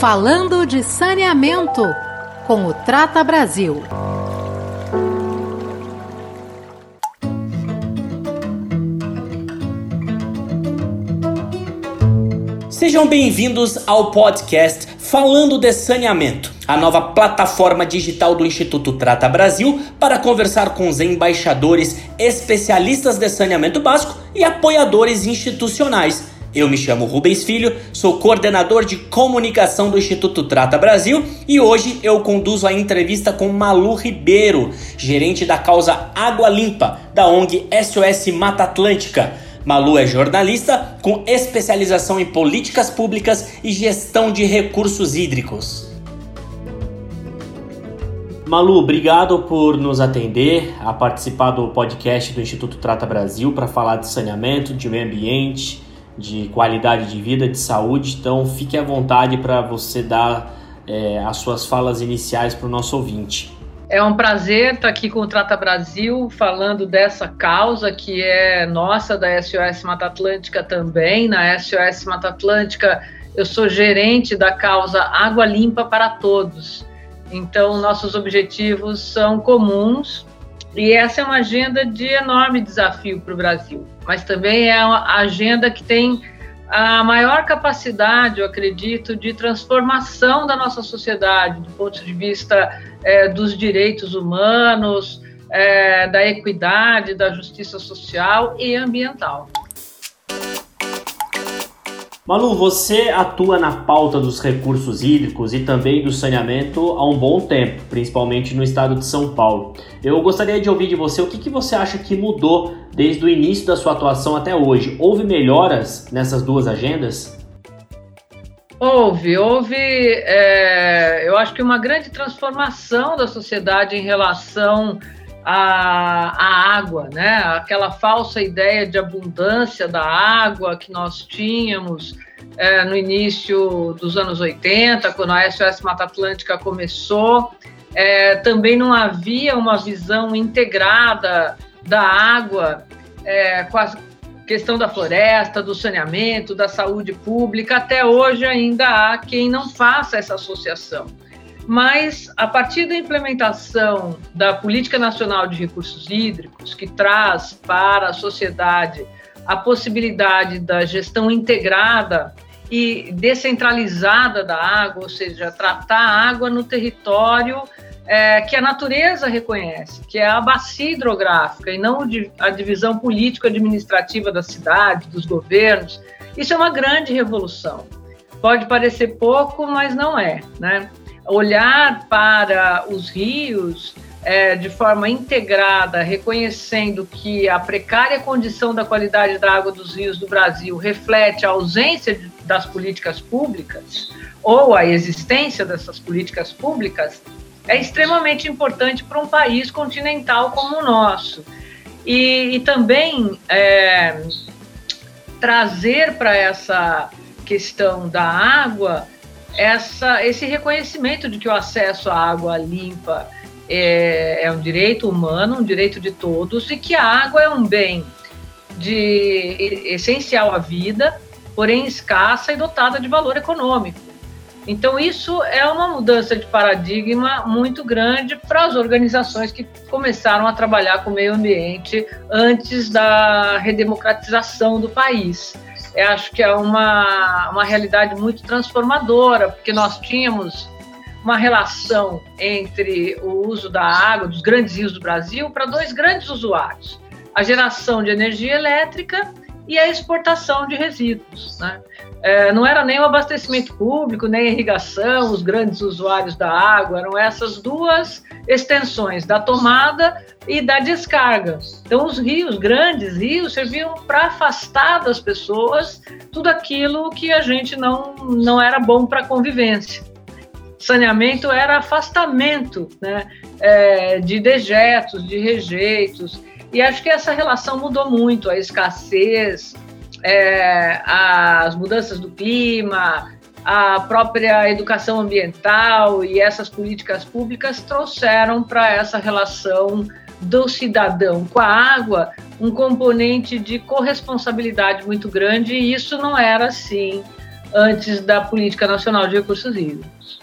Falando de saneamento com o Trata Brasil. Sejam bem-vindos ao podcast Falando de Saneamento, a nova plataforma digital do Instituto Trata Brasil para conversar com os embaixadores, especialistas de saneamento básico e apoiadores institucionais. Eu me chamo Rubens Filho, sou coordenador de comunicação do Instituto Trata Brasil e hoje eu conduzo a entrevista com Malu Ribeiro, gerente da causa Água Limpa da ONG SOS Mata Atlântica. Malu é jornalista com especialização em políticas públicas e gestão de recursos hídricos. Malu, obrigado por nos atender, a participar do podcast do Instituto Trata Brasil para falar de saneamento, de meio ambiente, de qualidade de vida, de saúde. Então, fique à vontade para você dar é, as suas falas iniciais para o nosso ouvinte. É um prazer estar aqui com o Trata Brasil, falando dessa causa que é nossa da SOS Mata Atlântica também. Na SOS Mata Atlântica, eu sou gerente da causa Água Limpa para Todos. Então, nossos objetivos são comuns e essa é uma agenda de enorme desafio para o Brasil, mas também é uma agenda que tem a maior capacidade, eu acredito, de transformação da nossa sociedade, do ponto de vista é, dos direitos humanos, é, da equidade, da justiça social e ambiental. Malu, você atua na pauta dos recursos hídricos e também do saneamento há um bom tempo, principalmente no estado de São Paulo. Eu gostaria de ouvir de você o que, que você acha que mudou desde o início da sua atuação até hoje. Houve melhoras nessas duas agendas? Houve, houve, é, eu acho que uma grande transformação da sociedade em relação à, à água, né? Aquela falsa ideia de abundância da água que nós tínhamos é, no início dos anos 80, quando a SOS Mata Atlântica começou. É, também não havia uma visão integrada da água é, com a questão da floresta, do saneamento, da saúde pública. Até hoje ainda há quem não faça essa associação. Mas, a partir da implementação da Política Nacional de Recursos Hídricos, que traz para a sociedade a possibilidade da gestão integrada e descentralizada da água, ou seja, tratar a água no território é, que a natureza reconhece, que é a bacia hidrográfica e não a divisão político-administrativa da cidade, dos governos. Isso é uma grande revolução. Pode parecer pouco, mas não é. Né? Olhar para os rios é, de forma integrada, reconhecendo que a precária condição da qualidade da água dos rios do Brasil reflete a ausência de, das políticas públicas ou a existência dessas políticas públicas, é extremamente importante para um país continental como o nosso. E, e também é, trazer para essa questão da água essa, esse reconhecimento de que o acesso à água limpa é, é um direito humano, um direito de todos, e que a água é um bem de, essencial à vida, porém escassa e dotada de valor econômico. Então, isso é uma mudança de paradigma muito grande para as organizações que começaram a trabalhar com o meio ambiente antes da redemocratização do país. Eu acho que é uma, uma realidade muito transformadora, porque nós tínhamos uma relação entre o uso da água, dos grandes rios do Brasil, para dois grandes usuários: a geração de energia elétrica e a exportação de resíduos. Né? É, não era nem o abastecimento público, nem a irrigação, os grandes usuários da água, eram essas duas extensões, da tomada e da descarga. Então, os rios, grandes rios, serviam para afastar das pessoas tudo aquilo que a gente não, não era bom para a convivência. Saneamento era afastamento né, é, de dejetos, de rejeitos, e acho que essa relação mudou muito, a escassez, é, as mudanças do clima, a própria educação ambiental e essas políticas públicas trouxeram para essa relação do cidadão com a água um componente de corresponsabilidade muito grande e isso não era assim antes da Política Nacional de Recursos Hídricos.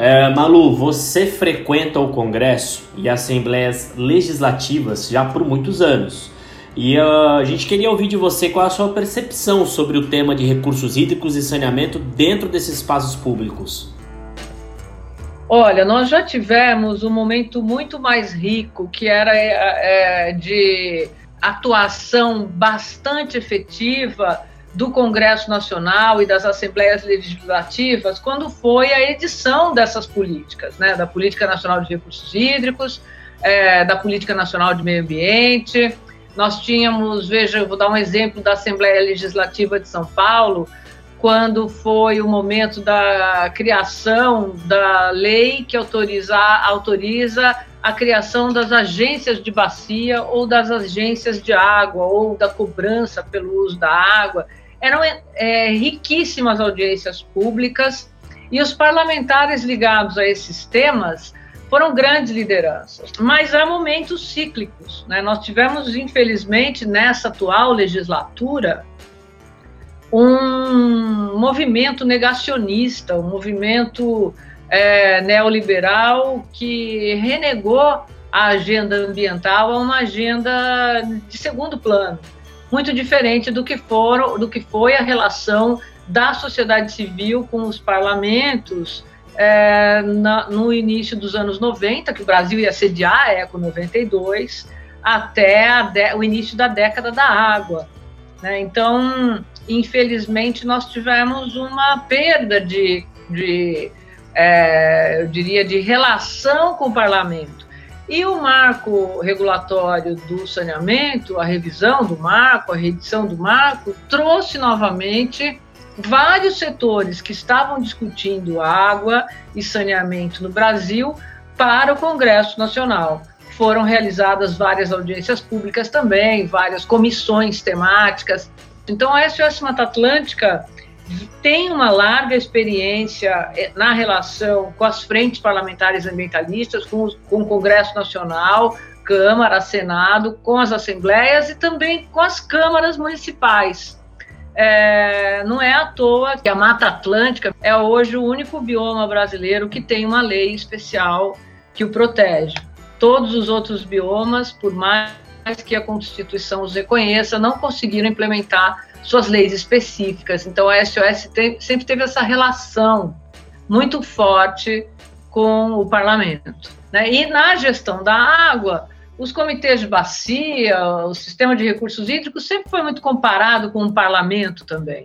É, Malu, você frequenta o Congresso e assembleias legislativas já por muitos anos. E uh, a gente queria ouvir de você qual a sua percepção sobre o tema de recursos hídricos e saneamento dentro desses espaços públicos. Olha, nós já tivemos um momento muito mais rico, que era é, de atuação bastante efetiva do Congresso Nacional e das Assembleias Legislativas quando foi a edição dessas políticas, né, da Política Nacional de Recursos Hídricos, é, da Política Nacional de Meio Ambiente. Nós tínhamos, veja, eu vou dar um exemplo da Assembleia Legislativa de São Paulo, quando foi o momento da criação da lei que autoriza, autoriza a criação das agências de bacia ou das agências de água ou da cobrança pelo uso da água. Eram é, riquíssimas audiências públicas e os parlamentares ligados a esses temas foram grandes lideranças, mas há momentos cíclicos. Né? Nós tivemos, infelizmente, nessa atual legislatura, um movimento negacionista, um movimento é, neoliberal que renegou a agenda ambiental a uma agenda de segundo plano muito diferente do que, foram, do que foi a relação da sociedade civil com os parlamentos é, na, no início dos anos 90, que o Brasil ia sediar a ECO 92, até de, o início da década da água. Né? Então, infelizmente, nós tivemos uma perda de, de é, eu diria, de relação com o parlamento. E o marco regulatório do saneamento, a revisão do marco, a reedição do marco, trouxe novamente vários setores que estavam discutindo água e saneamento no Brasil para o Congresso Nacional. Foram realizadas várias audiências públicas também, várias comissões temáticas. Então, a SOS Mata Atlântica tem uma larga experiência eh, na relação com as frentes parlamentares ambientalistas, com, com o Congresso Nacional, Câmara, Senado, com as assembleias e também com as câmaras municipais. É, não é à toa que a Mata Atlântica é hoje o único bioma brasileiro que tem uma lei especial que o protege. Todos os outros biomas, por mais que a Constituição os reconheça, não conseguiram implementar suas leis específicas. Então, a SOS tem, sempre teve essa relação muito forte com o parlamento. Né? E na gestão da água, os comitês de bacia, o sistema de recursos hídricos sempre foi muito comparado com o parlamento também,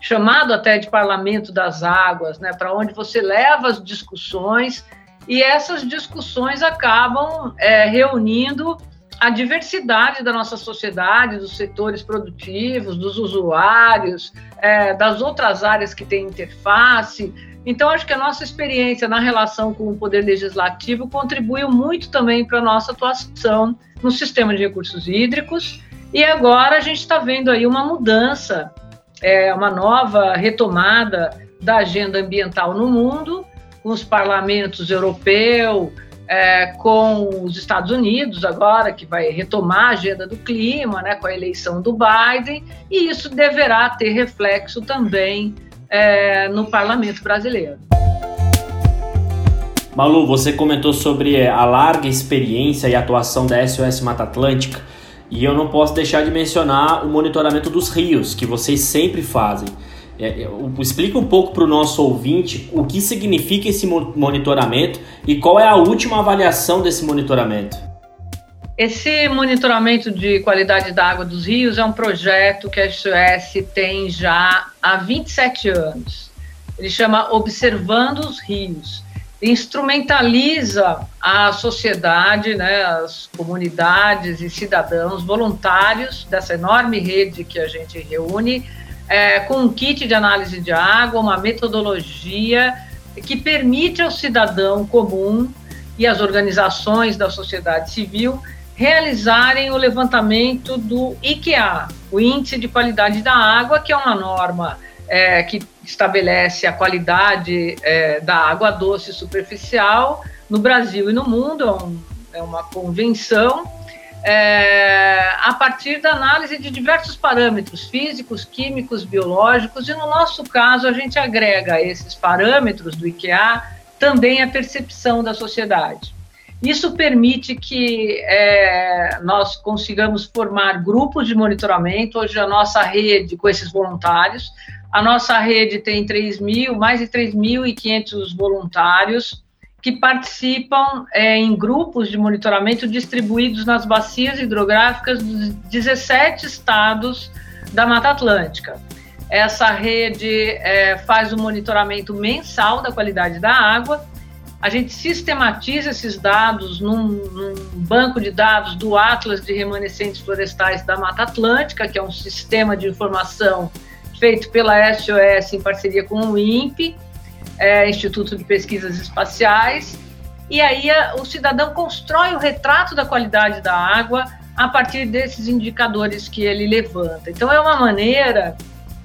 chamado até de parlamento das águas, né? para onde você leva as discussões e essas discussões acabam é, reunindo a diversidade da nossa sociedade, dos setores produtivos, dos usuários, é, das outras áreas que têm interface. Então, acho que a nossa experiência na relação com o Poder Legislativo contribuiu muito também para a nossa atuação no sistema de recursos hídricos. E agora a gente está vendo aí uma mudança, é, uma nova retomada da agenda ambiental no mundo, com os parlamentos europeu, é, com os Estados Unidos agora, que vai retomar a agenda do clima, né, com a eleição do Biden, e isso deverá ter reflexo também é, no parlamento brasileiro. Malu, você comentou sobre a larga experiência e atuação da SOS Mata Atlântica, e eu não posso deixar de mencionar o monitoramento dos rios, que vocês sempre fazem. É, é, explica um pouco para o nosso ouvinte o que significa esse monitoramento e qual é a última avaliação desse monitoramento. Esse monitoramento de qualidade da água dos rios é um projeto que a SOS tem já há 27 anos. Ele chama Observando os Rios. Instrumentaliza a sociedade, né, as comunidades e cidadãos voluntários dessa enorme rede que a gente reúne é, com um kit de análise de água, uma metodologia que permite ao cidadão comum e às organizações da sociedade civil realizarem o levantamento do IQA, o Índice de Qualidade da Água, que é uma norma é, que estabelece a qualidade é, da água doce superficial no Brasil e no mundo, é, um, é uma convenção é, a partir da análise de diversos parâmetros físicos, químicos, biológicos, e no nosso caso a gente agrega esses parâmetros do IKEA também a percepção da sociedade. Isso permite que é, nós consigamos formar grupos de monitoramento. Hoje a nossa rede com esses voluntários, a nossa rede tem 3 mil, mais de 3.500 voluntários que participam é, em grupos de monitoramento distribuídos nas bacias hidrográficas dos 17 estados da Mata Atlântica. Essa rede é, faz o um monitoramento mensal da qualidade da água. A gente sistematiza esses dados num, num banco de dados do Atlas de Remanescentes Florestais da Mata Atlântica, que é um sistema de informação feito pela SOS em parceria com o INPE é, Instituto de Pesquisas Espaciais, e aí o cidadão constrói o retrato da qualidade da água a partir desses indicadores que ele levanta. Então, é uma maneira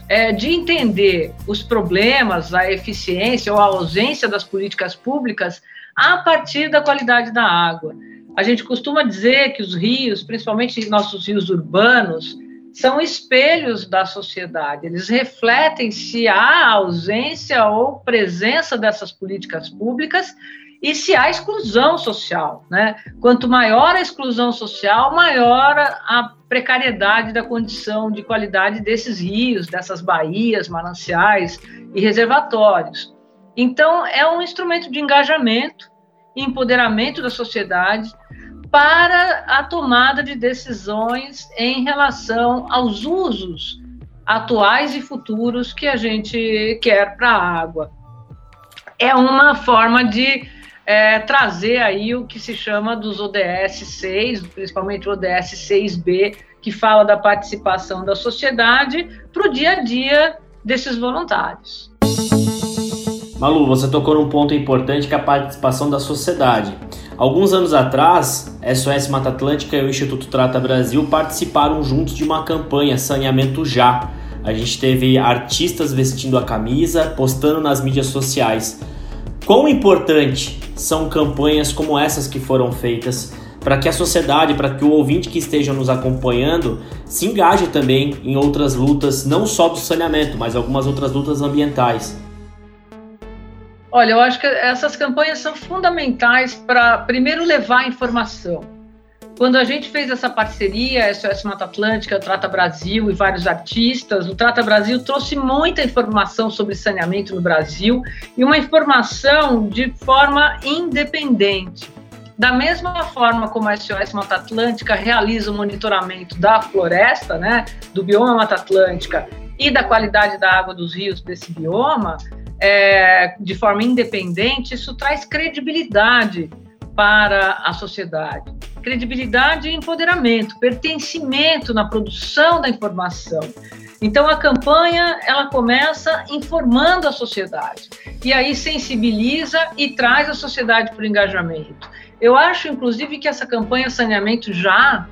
é, de entender os problemas, a eficiência ou a ausência das políticas públicas a partir da qualidade da água. A gente costuma dizer que os rios, principalmente nossos rios urbanos, são espelhos da sociedade, eles refletem se há ausência ou presença dessas políticas públicas e se há exclusão social. Né? Quanto maior a exclusão social, maior a precariedade da condição de qualidade desses rios, dessas baías, mananciais e reservatórios. Então, é um instrumento de engajamento empoderamento da sociedade para a tomada de decisões em relação aos usos atuais e futuros que a gente quer para a água. É uma forma de é, trazer aí o que se chama dos ODS 6, principalmente o ODS 6B, que fala da participação da sociedade para o dia a dia desses voluntários. Malu, você tocou num ponto importante que é a participação da sociedade. Alguns anos atrás, SOS Mata Atlântica e o Instituto Trata Brasil participaram juntos de uma campanha Saneamento Já. A gente teve artistas vestindo a camisa, postando nas mídias sociais. Quão importante são campanhas como essas que foram feitas para que a sociedade, para que o ouvinte que esteja nos acompanhando se engaje também em outras lutas, não só do saneamento, mas algumas outras lutas ambientais? Olha, eu acho que essas campanhas são fundamentais para, primeiro, levar informação. Quando a gente fez essa parceria, SOS Mata Atlântica, o Trata Brasil e vários artistas, o Trata Brasil trouxe muita informação sobre saneamento no Brasil e uma informação de forma independente. Da mesma forma como a SOS Mata Atlântica realiza o monitoramento da floresta, né, do bioma Mata Atlântica e da qualidade da água dos rios desse bioma, é, de forma independente, isso traz credibilidade para a sociedade. Credibilidade e empoderamento, pertencimento na produção da informação. Então a campanha ela começa informando a sociedade e aí sensibiliza e traz a sociedade para o engajamento. Eu acho, inclusive, que essa campanha saneamento já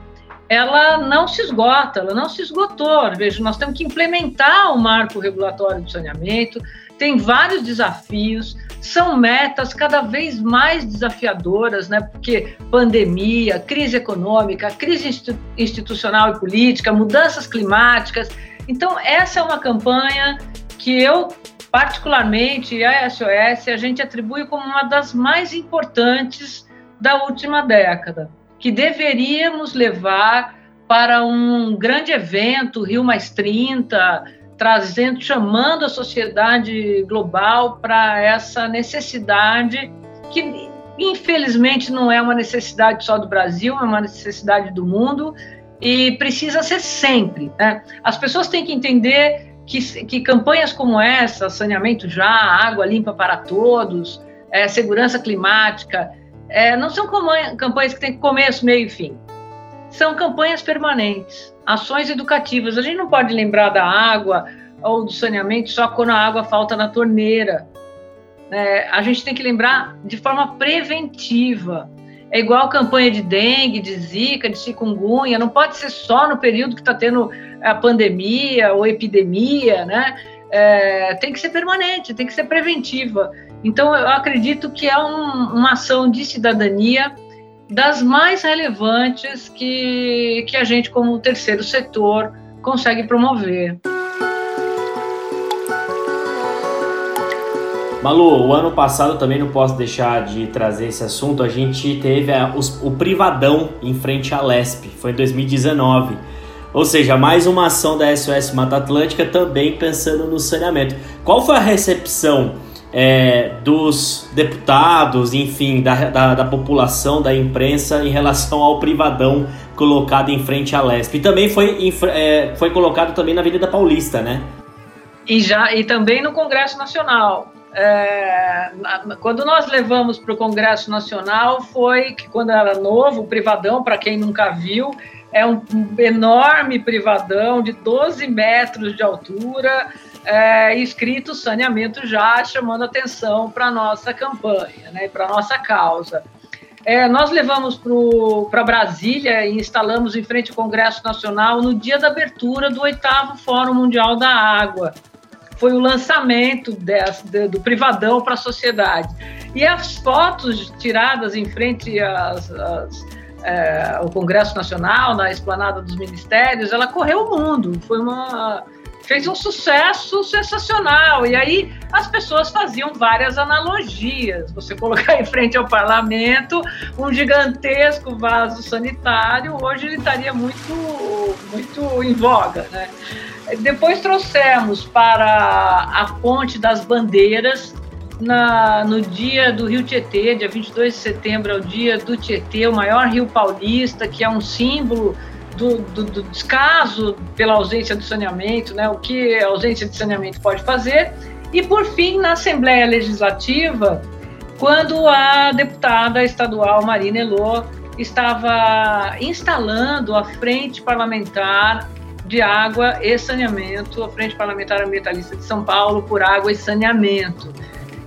ela não se esgota, ela não se esgotou. Veja, nós temos que implementar o marco regulatório do saneamento, tem vários desafios, são metas cada vez mais desafiadoras, né? Porque pandemia, crise econômica, crise institucional e política, mudanças climáticas. Então, essa é uma campanha que eu, particularmente, a SOS, a gente atribui como uma das mais importantes da última década, que deveríamos levar para um grande evento, Rio Mais 30, trazendo, chamando a sociedade global para essa necessidade que infelizmente não é uma necessidade só do Brasil, é uma necessidade do mundo e precisa ser sempre. Né? As pessoas têm que entender que, que campanhas como essa, saneamento já, água limpa para todos, é, segurança climática, é, não são campanhas que têm começo, meio e fim. São campanhas permanentes ações educativas. A gente não pode lembrar da água ou do saneamento só quando a água falta na torneira. É, a gente tem que lembrar de forma preventiva. É igual campanha de dengue, de zika, de chikungunya, não pode ser só no período que está tendo a pandemia ou epidemia, né? É, tem que ser permanente, tem que ser preventiva. Então, eu acredito que é um, uma ação de cidadania das mais relevantes que, que a gente, como terceiro setor, consegue promover. Malu, o ano passado também não posso deixar de trazer esse assunto. A gente teve a, os, o privadão em frente à Lesp, foi em 2019. Ou seja, mais uma ação da SOS Mata Atlântica também pensando no saneamento. Qual foi a recepção é, dos deputados, enfim, da, da, da, população, da imprensa em relação ao privadão colocado em frente à Lesp? E também foi, é, foi colocado também na Avenida Paulista, né? E, já, e também no Congresso Nacional. É, quando nós levamos para o Congresso Nacional, foi que quando era novo, o privadão, para quem nunca viu, é um enorme privadão de 12 metros de altura, é, escrito saneamento já, chamando atenção para a nossa campanha, né, para a nossa causa. É, nós levamos para Brasília e instalamos em frente ao Congresso Nacional no dia da abertura do oitavo Fórum Mundial da Água. Foi o lançamento desse, do privadão para a sociedade. E as fotos tiradas em frente às, às é, Congresso Nacional, na esplanada dos ministérios, ela correu o mundo. Foi uma fez um sucesso sensacional. E aí as pessoas faziam várias analogias. Você colocar em frente ao parlamento um gigantesco vaso sanitário, hoje ele estaria muito, muito em voga. Né? Depois trouxemos para a Ponte das Bandeiras, na, no dia do Rio Tietê, dia 22 de setembro, é o dia do Tietê, o maior rio paulista, que é um símbolo do, do, do, descaso pela ausência de saneamento, né, o que a ausência de saneamento pode fazer. E, por fim, na Assembleia Legislativa, quando a deputada estadual Marina Elô estava instalando a Frente Parlamentar de Água e Saneamento, a Frente Parlamentar Ambientalista de São Paulo por Água e Saneamento.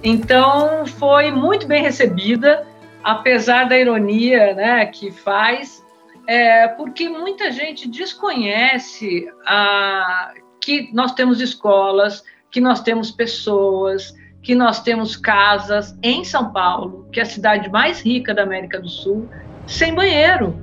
Então, foi muito bem recebida, apesar da ironia né, que faz, é, porque muita gente desconhece a, que nós temos escolas, que nós temos pessoas, que nós temos casas em São Paulo, que é a cidade mais rica da América do Sul, sem banheiro.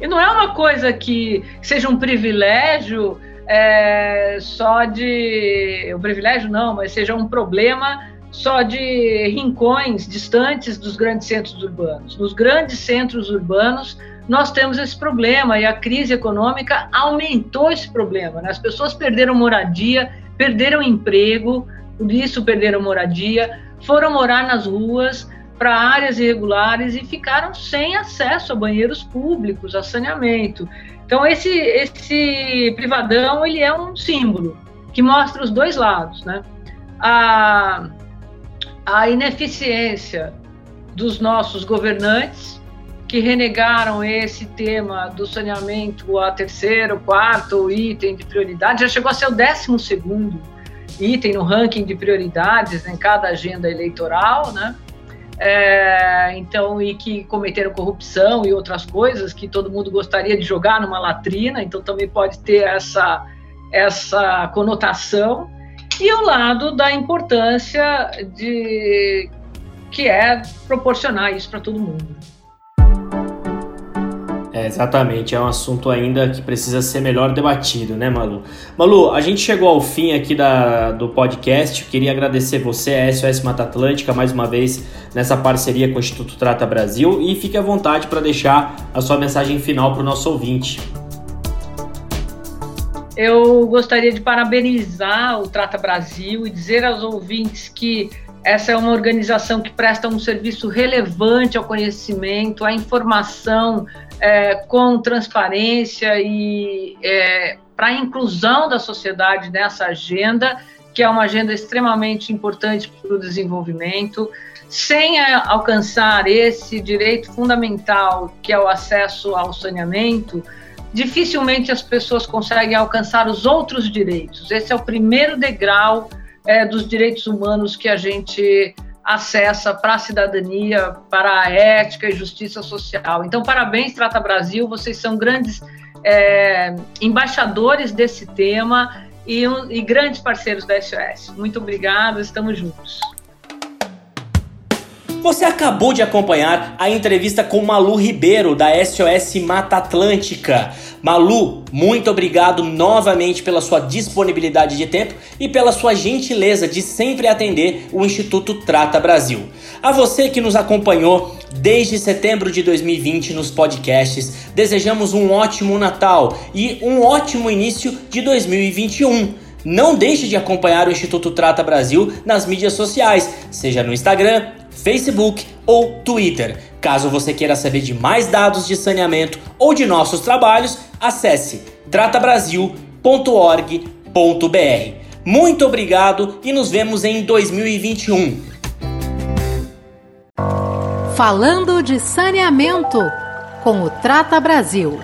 E não é uma coisa que seja um privilégio é, só de. O privilégio não, mas seja um problema só de rincões distantes dos grandes centros urbanos. Nos grandes centros urbanos, nós temos esse problema e a crise econômica aumentou esse problema. Né? As pessoas perderam moradia, perderam emprego, por isso perderam moradia, foram morar nas ruas para áreas irregulares e ficaram sem acesso a banheiros públicos, a saneamento. Então esse esse privadão ele é um símbolo que mostra os dois lados, né? A a ineficiência dos nossos governantes, que renegaram esse tema do saneamento a terceiro, quarto item de prioridade, já chegou a ser o décimo segundo item no ranking de prioridades em cada agenda eleitoral, né? É, então, e que cometeram corrupção e outras coisas que todo mundo gostaria de jogar numa latrina, então também pode ter essa, essa conotação e o lado da importância de que é proporcionar isso para todo mundo. É, exatamente, é um assunto ainda que precisa ser melhor debatido, né, Malu? Malu, a gente chegou ao fim aqui da, do podcast. Queria agradecer você, a SOS Mata Atlântica, mais uma vez nessa parceria com o Instituto Trata Brasil e fique à vontade para deixar a sua mensagem final para o nosso ouvinte eu gostaria de parabenizar o Trata Brasil e dizer aos ouvintes que essa é uma organização que presta um serviço relevante ao conhecimento, à informação é, com transparência e é, para a inclusão da sociedade nessa agenda, que é uma agenda extremamente importante para o desenvolvimento, sem é, alcançar esse direito fundamental que é o acesso ao saneamento dificilmente as pessoas conseguem alcançar os outros direitos. Esse é o primeiro degrau é, dos direitos humanos que a gente acessa para a cidadania, para a ética e justiça social. Então, parabéns, Trata Brasil, vocês são grandes é, embaixadores desse tema e, e grandes parceiros da SOS. Muito obrigada, estamos juntos. Você acabou de acompanhar a entrevista com Malu Ribeiro, da SOS Mata Atlântica. Malu, muito obrigado novamente pela sua disponibilidade de tempo e pela sua gentileza de sempre atender o Instituto Trata Brasil. A você que nos acompanhou desde setembro de 2020 nos podcasts, desejamos um ótimo Natal e um ótimo início de 2021. Não deixe de acompanhar o Instituto Trata Brasil nas mídias sociais, seja no Instagram, Facebook ou Twitter. Caso você queira saber de mais dados de saneamento ou de nossos trabalhos, acesse tratabrasil.org.br. Muito obrigado e nos vemos em 2021. Falando de saneamento com o Trata Brasil.